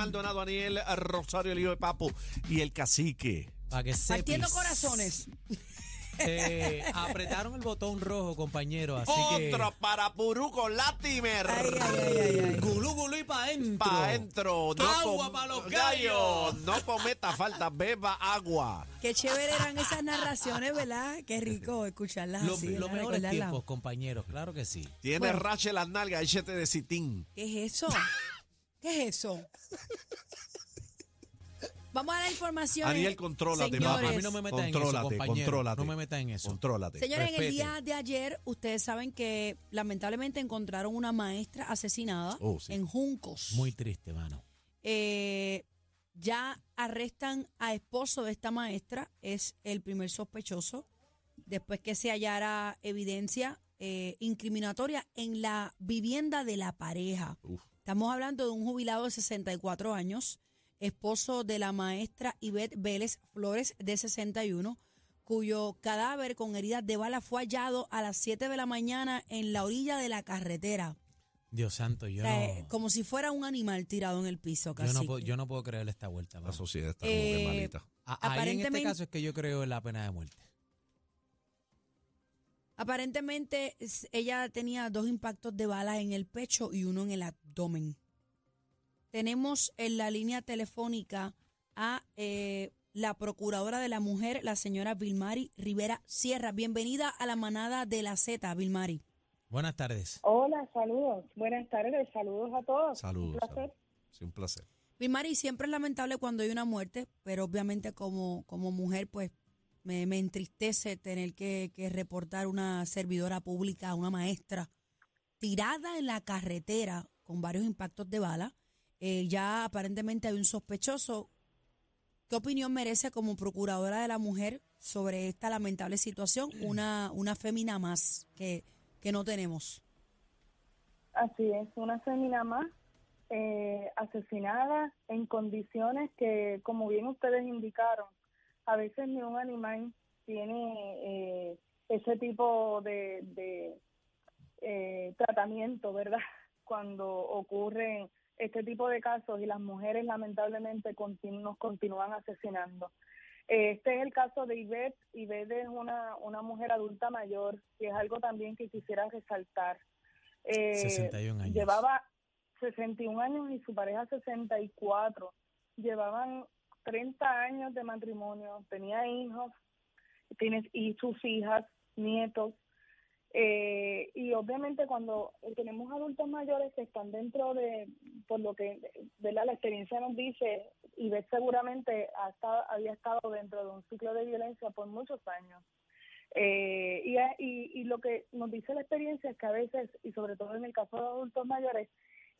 Maldonado, Aniel Rosario, el hijo de Papo y el cacique. Para que Partiendo corazones. Eh, apretaron el botón rojo, compañero. Así que. Otro para Puruco Latimer. Ay, ay, ay, ay, ay. Gulú, gulú y pa' adentro. Pa' adentro. No Agua com- pa' los gallo. gallos. No cometa falta, beba agua. Qué chévere eran esas narraciones, ¿verdad? Qué rico escucharlas Los, así. los mejores tiempos, compañeros, claro que sí. Tiene Bueno. rache las nalgas, échate de citín. ¿Qué es eso? ¿Qué es eso? Vamos a la información. Ariel, contrólate, Señores, papá. A mí no me metan en eso, Contrólate, compañero. contrólate. No me metan en eso. Contrólate. Señores, en el día de ayer, ustedes saben que lamentablemente encontraron una maestra asesinada Oh, sí. en Juncos. Muy triste, mano. Eh, ya arrestan a esposo de esta maestra, es el primer sospechoso, después que se hallara evidencia eh, incriminatoria en la vivienda de la pareja. Uf. Estamos hablando de un jubilado de 64 años, esposo de la maestra Ivette Vélez Flores, de 61, cuyo cadáver con heridas de bala fue hallado a las 7 de la mañana en la orilla de la carretera. Dios santo, yo O sea, eh, no. como si fuera un animal tirado en el piso, Yo casi. no, puedo, yo no puedo creerle esta vuelta. La sociedad está como que Eh, malita. A- Ahí en este caso es que yo creo en la pena de muerte. Aparentemente ella tenía dos impactos de bala en el pecho y uno en el abdomen. Tenemos en la línea telefónica a eh, la procuradora de la mujer, la señora Vilmari Rivera Sierra. Bienvenida a la manada de la Z, Vilmari. Buenas tardes. Hola, saludos. Buenas tardes, saludos a todos. Saludos. Un placer. saludos. Sí, un placer. Vilmari, siempre es lamentable cuando hay una muerte, pero obviamente como, como mujer, pues me, me entristece tener que, que reportar una servidora pública, una maestra, tirada en la carretera con varios impactos de bala. Eh, ya aparentemente hay un sospechoso. ¿Qué opinión merece como procuradora de la mujer sobre esta lamentable situación? Una, una fémina más que, que no tenemos. Así es, una femina más eh, asesinada en condiciones que, como bien ustedes indicaron, a veces ni un animal tiene eh, ese tipo de, de eh, tratamiento, ¿verdad? Cuando ocurren este tipo de casos y las mujeres lamentablemente continu- nos continúan asesinando. Este es el caso de Ivette. Ivette es una, una mujer adulta mayor y es algo también que quisiera resaltar. Eh, 61 años. Llevaba 61 años y su pareja 64. Llevaban 30 años de matrimonio, tenía hijos, tienes y sus hijas, nietos. Eh, y obviamente cuando tenemos adultos mayores que están dentro de, por lo que ¿verdad? la experiencia nos dice, y ves seguramente ha estado- había estado dentro de un ciclo de violencia por muchos años. Eh, y, y, y lo que nos dice la experiencia es que a veces, y sobre todo en el caso de adultos mayores,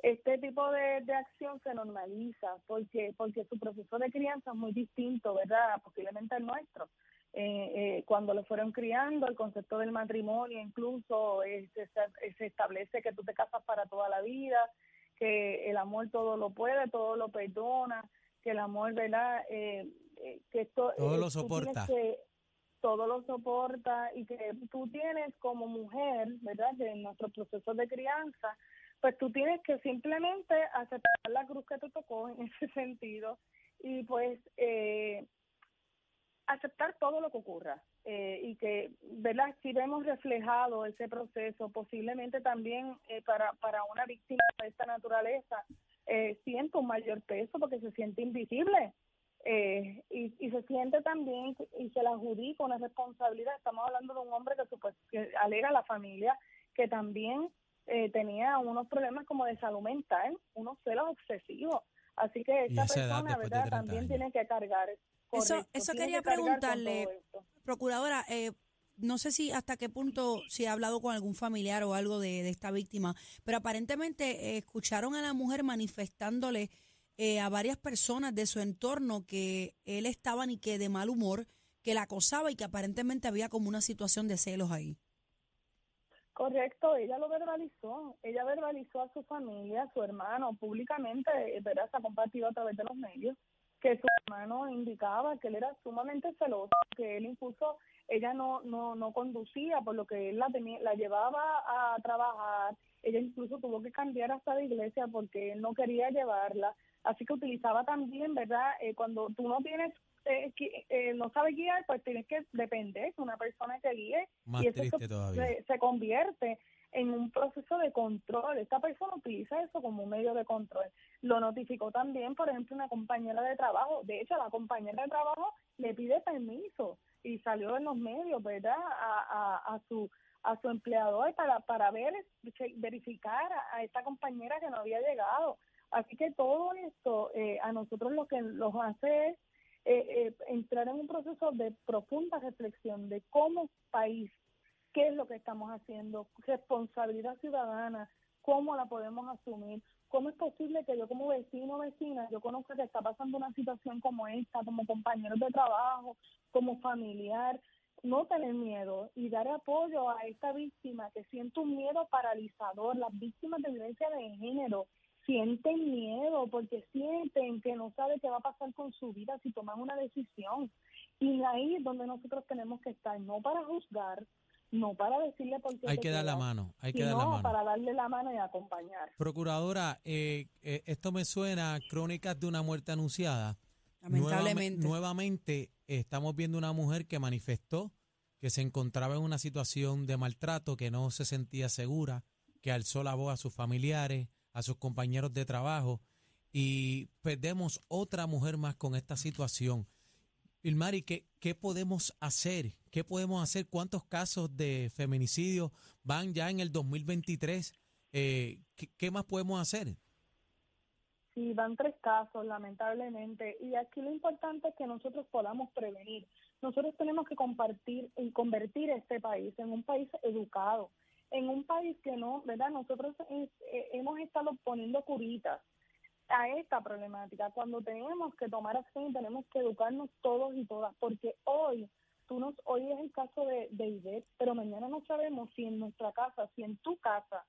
este tipo de, de acción se normaliza porque porque su proceso de crianza es muy distinto, ¿verdad? Posiblemente el nuestro. Eh, eh, cuando lo fueron criando, el concepto del matrimonio incluso eh, se, se- establece que tú te casas para toda la vida, que el amor todo lo puede, todo lo perdona, que el amor, ¿verdad? Eh, eh, que esto, Todo lo soporta. que- todo lo soporta y que tú tienes como mujer, ¿verdad? De nuestro proceso de crianza, pues tú tienes que simplemente aceptar la cruz que te tocó en ese sentido y pues eh, aceptar todo lo que ocurra eh, y que, ¿verdad? Si vemos reflejado ese proceso, posiblemente también eh, para, para una víctima de esta naturaleza, eh, siente un mayor peso porque se siente invisible eh, y, y se siente también y se le adjudica una responsabilidad. Estamos hablando de un hombre que, que alega a la familia que también eh, tenía unos problemas como de salud mental, unos celos excesivos. Así que esta persona, ¿verdad? 30 También años. tiene que cargar. Eso- correcto, eso tiene quería que preguntarle. Procuradora, eh, no sé si hasta qué punto, si ha hablado con algún familiar o algo de, de esta víctima, pero aparentemente eh, escucharon a la mujer manifestándole eh, a varias personas de su entorno que él estaba ni que de mal humor, que la acosaba y que aparentemente había como una situación de celos ahí. Correcto, ella lo verbalizó, ella verbalizó a su familia, a su hermano, públicamente, eh, ¿verdad? Se ha compartido a través de los medios, que su hermano indicaba que él era sumamente celoso, que él incluso, ella no, no, no conducía, por lo que él la, tenía, la llevaba a trabajar, ella incluso tuvo que cambiar hasta de iglesia porque él no quería llevarla, Así que utilizaba también, ¿verdad? Eh, cuando tú no tienes, eh, eh, no sabes guiar, pues tienes que depender de una persona que guíe Más y eso se- todavía. se, convierte en un proceso de control. Esta persona utiliza eso como un medio de control. Lo notificó también, por ejemplo, una compañera de trabajo. De hecho, la compañera de trabajo le pide permiso y salió en los medios, ¿verdad? A, a, a su a su empleador para para ver verificar a, a esta compañera que no había llegado. Así que todo esto eh, a nosotros lo que nos hace es eh, eh, entrar en un proceso de profunda reflexión de cómo país qué es lo que estamos haciendo, responsabilidad ciudadana, cómo la podemos asumir, cómo es posible que yo como vecino o vecina, yo conozca que está pasando una situación como esta, como compañeros de trabajo, como familiar, no tener miedo y dar apoyo a esta víctima que siente un miedo paralizador, las víctimas de violencia de género sienten miedo porque sienten que no sabe qué va a pasar con su vida si toman una decisión. Y ahí es donde nosotros tenemos que estar, no para juzgar, no para decirle por qué Hay que dar la mano, hay que dar la mano. para darle la mano y acompañar. Procuradora, eh, eh, esto me suena a crónicas de una muerte anunciada. Lamentablemente. Nuevame- nuevamente estamos viendo una mujer que manifestó que se encontraba en una situación de maltrato, que no se sentía segura, que alzó la voz a sus familiares, a sus compañeros de trabajo y perdemos otra mujer más con esta situación. Ilmari, ¿qué, ¿qué podemos hacer? ¿Qué podemos hacer? ¿Cuántos casos de feminicidio van ya en el 2023? Eh, ¿qué, qué más podemos hacer? Sí, van tres casos, lamentablemente. Y aquí lo importante es que nosotros podamos prevenir. Nosotros tenemos que compartir y convertir este país en un país educado, en un país que no, ¿verdad? Nosotros eh, eh, hemos estado poniendo curitas a esta problemática cuando tenemos que tomar acción tenemos que educarnos todos y todas, porque hoy tú nos, hoy es el caso de, de pero mañana no sabemos si en nuestra casa, si en tu casa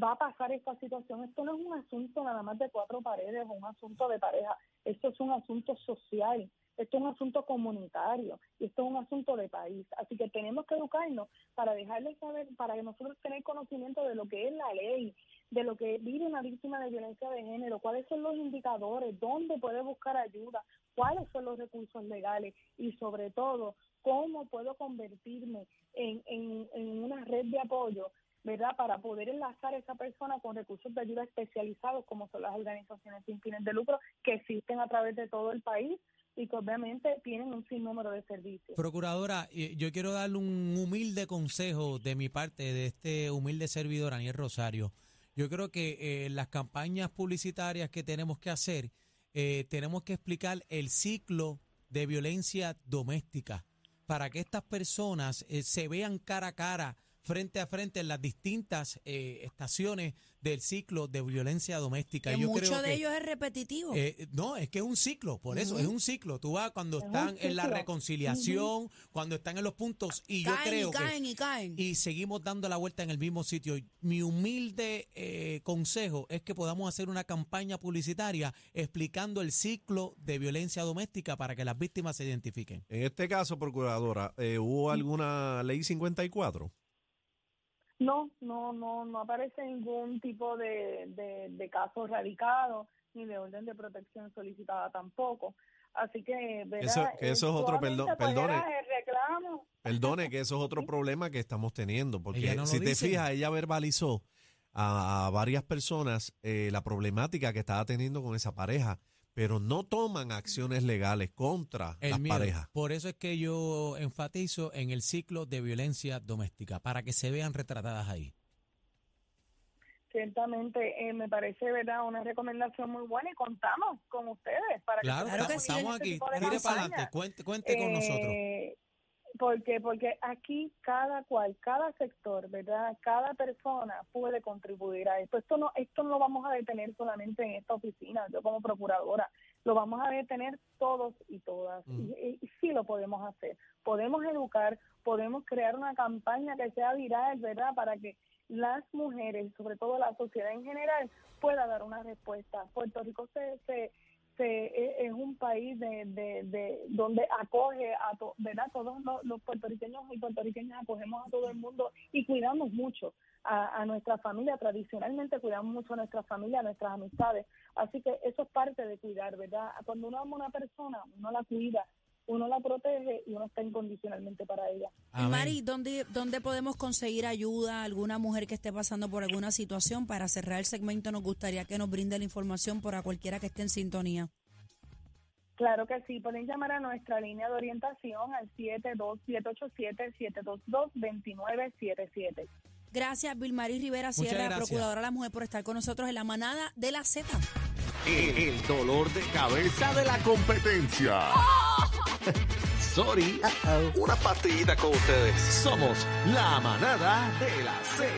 va a pasar esta situación. Esto no es un asunto nada más de cuatro paredes o un asunto de pareja, esto es un asunto social, esto es un asunto comunitario y esto es un asunto de país. Así que tenemos que educarnos para dejarles saber, para que nosotros tener conocimiento de lo que es la ley, de lo que vive una víctima de violencia de género, cuáles son los indicadores, dónde puede buscar ayuda, cuáles son los recursos legales y sobre todo cómo puedo convertirme en, en, en una red de apoyo ¿verdad? Para poder enlazar a esa persona con recursos de ayuda especializados, como son las organizaciones sin fines de lucro, que existen a través de todo el país y que obviamente tienen un sinnúmero de servicios. Procuradora, yo quiero darle un humilde consejo de mi parte, de este humilde servidor, Aniel Rosario. Yo creo que eh, las campañas publicitarias que tenemos que hacer, eh, tenemos que explicar el ciclo de violencia doméstica para que estas personas eh, se vean cara a cara, frente a frente en las distintas eh, estaciones del ciclo de violencia doméstica. Que Yo mucho creo de que- ellos es repetitivo. eh, no, es que es un ciclo, por eso, es un ciclo. Tú vas cuando Es están en la reconciliación, cuando están en los puntos, y yo creo y que. caen y caen. Y seguimos dando la vuelta en el mismo sitio. Mi humilde eh, consejo es que podamos hacer una campaña publicitaria explicando el ciclo de violencia doméstica para que las víctimas se identifiquen. En este caso, procuradora, eh, ¿hubo alguna ley 54? No, no, no, no aparece ningún tipo de, de, de caso radicado ni de orden de protección solicitada tampoco. Así que, ¿verdad? Eso- que eso es otro, perdón- perdone. era el reclamo. Perdone que eso es otro problema que estamos teniendo, porque no si te dice. fijas, ella verbalizó a, a varias personas eh, la problemática que estaba teniendo con esa pareja, pero no toman acciones legales contra El las miedo. parejas. Por eso es que yo enfatizo en el ciclo de violencia doméstica, para que se vean retratadas ahí. Ciertamente, eh, me parece, ¿verdad?, una recomendación muy buena y contamos con ustedes para Claro, que, Claro que estamos, este aquí. de Tire para adelante, cuente, cuente con nosotros. Porque porque aquí cada cual, cada sector, ¿verdad? Cada persona puede contribuir a esto. Esto no esto no lo vamos a detener solamente en esta oficina, yo como procuradora, lo vamos a detener todos y todas. Mm. Y, y- y sí lo podemos hacer. Podemos educar, podemos crear una campaña que sea viral, ¿verdad? Para que las mujeres, sobre todo la sociedad en general, pueda dar una respuesta. Puerto Rico se, se, se- e- es un país de, de, de donde acoge a verdad todos los, los puertorriqueños y puertorriqueñas acogemos a todo el mundo y cuidamos mucho a, a nuestra familia. Tradicionalmente cuidamos mucho a nuestra familia, a nuestras amistades. Así que eso es parte de cuidar, ¿verdad? Cuando uno ama a una persona, uno la cuida, uno la protege y uno está incondicionalmente para ella. Amén. Mari, ¿dónde, ¿dónde podemos conseguir ayuda? ¿Alguna mujer que esté pasando por alguna situación? Para cerrar el segmento nos gustaría que nos brinde la información para cualquiera que esté en sintonía. Claro que sí, pueden llamar a nuestra línea de orientación al 72787-722-2977. Gracias, Vilmarí Rivera Sierra. Procuradora de la Mujer, por estar con nosotros en la manada de la Z. El, el dolor de cabeza de la competencia. Sorry. Una pastillita con ustedes. Somos la manada de la Z.